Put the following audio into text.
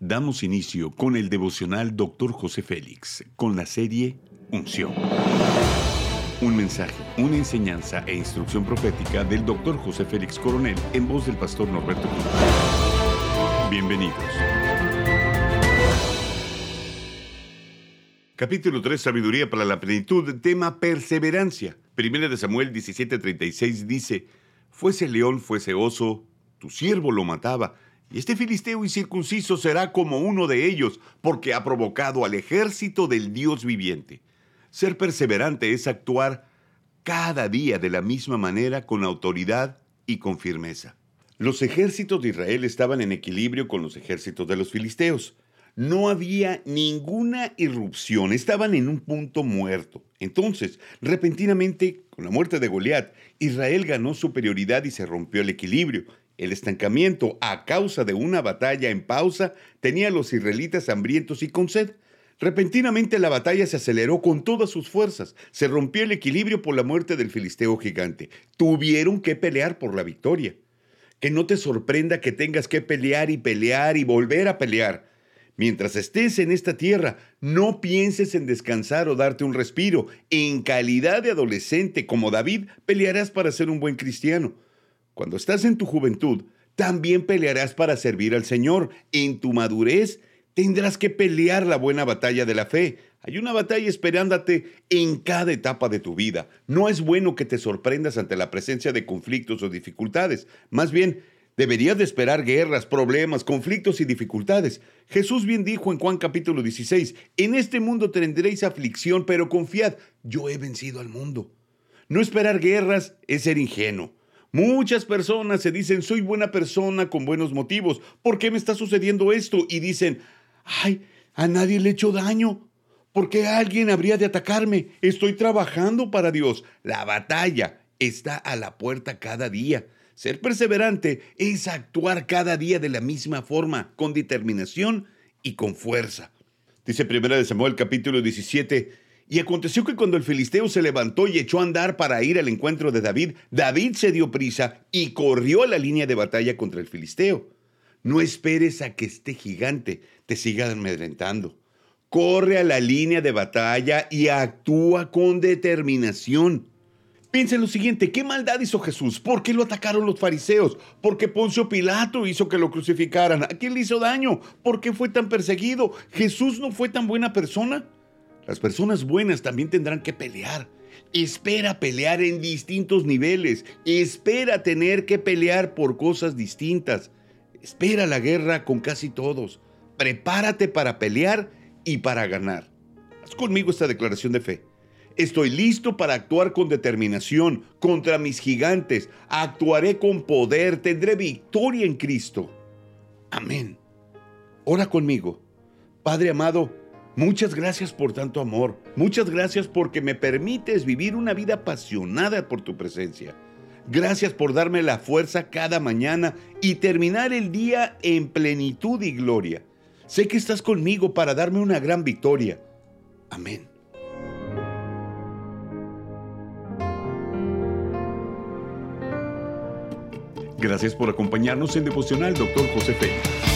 Damos inicio con el devocional Dr. José Félix, con la serie Unción. Un mensaje, una enseñanza e instrucción profética del Dr. José Félix Coronel en voz del pastor Norberto Cruz. Bienvenidos. Capítulo 3, Sabiduría para la plenitud, tema perseverancia. Primera de Samuel 17:36 dice, Fuese león, fuese oso, tu siervo lo mataba y este filisteo incircunciso será como uno de ellos, porque ha provocado al ejército del Dios viviente. Ser perseverante es actuar cada día de la misma manera con autoridad y con firmeza. Los ejércitos de Israel estaban en equilibrio con los ejércitos de los filisteos. No había ninguna irrupción, estaban en un punto muerto. Entonces, repentinamente, con la muerte de Goliat, Israel ganó superioridad y se rompió el equilibrio. El estancamiento a causa de una batalla en pausa tenía a los israelitas hambrientos y con sed. Repentinamente la batalla se aceleró con todas sus fuerzas. Se rompió el equilibrio por la muerte del filisteo gigante. Tuvieron que pelear por la victoria. Que no te sorprenda que tengas que pelear y pelear y volver a pelear. Mientras estés en esta tierra, no pienses en descansar o darte un respiro. En calidad de adolescente como David, pelearás para ser un buen cristiano. Cuando estás en tu juventud, también pelearás para servir al Señor. En tu madurez tendrás que pelear la buena batalla de la fe. Hay una batalla esperándote en cada etapa de tu vida. No es bueno que te sorprendas ante la presencia de conflictos o dificultades. Más bien, deberías de esperar guerras, problemas, conflictos y dificultades. Jesús bien dijo en Juan capítulo 16, en este mundo tendréis aflicción, pero confiad, yo he vencido al mundo. No esperar guerras es ser ingenuo. Muchas personas se dicen, soy buena persona con buenos motivos. ¿Por qué me está sucediendo esto? Y dicen, ay, a nadie le he hecho daño. ¿Por qué alguien habría de atacarme? Estoy trabajando para Dios. La batalla está a la puerta cada día. Ser perseverante es actuar cada día de la misma forma, con determinación y con fuerza. Dice 1 Samuel capítulo 17, y aconteció que cuando el filisteo se levantó y echó a andar para ir al encuentro de David, David se dio prisa y corrió a la línea de batalla contra el filisteo. No esperes a que este gigante te siga amedrentando. Corre a la línea de batalla y actúa con determinación. Piensa en lo siguiente, ¿qué maldad hizo Jesús? ¿Por qué lo atacaron los fariseos? ¿Por qué Poncio Pilato hizo que lo crucificaran? ¿A quién le hizo daño? ¿Por qué fue tan perseguido? ¿Jesús no fue tan buena persona? Las personas buenas también tendrán que pelear. Espera pelear en distintos niveles. Espera tener que pelear por cosas distintas. Espera la guerra con casi todos. Prepárate para pelear y para ganar. Haz conmigo esta declaración de fe. Estoy listo para actuar con determinación contra mis gigantes. Actuaré con poder. Tendré victoria en Cristo. Amén. Ora conmigo. Padre amado, Muchas gracias por tanto amor. Muchas gracias porque me permites vivir una vida apasionada por tu presencia. Gracias por darme la fuerza cada mañana y terminar el día en plenitud y gloria. Sé que estás conmigo para darme una gran victoria. Amén. Gracias por acompañarnos en Devocional, Dr. José Félix.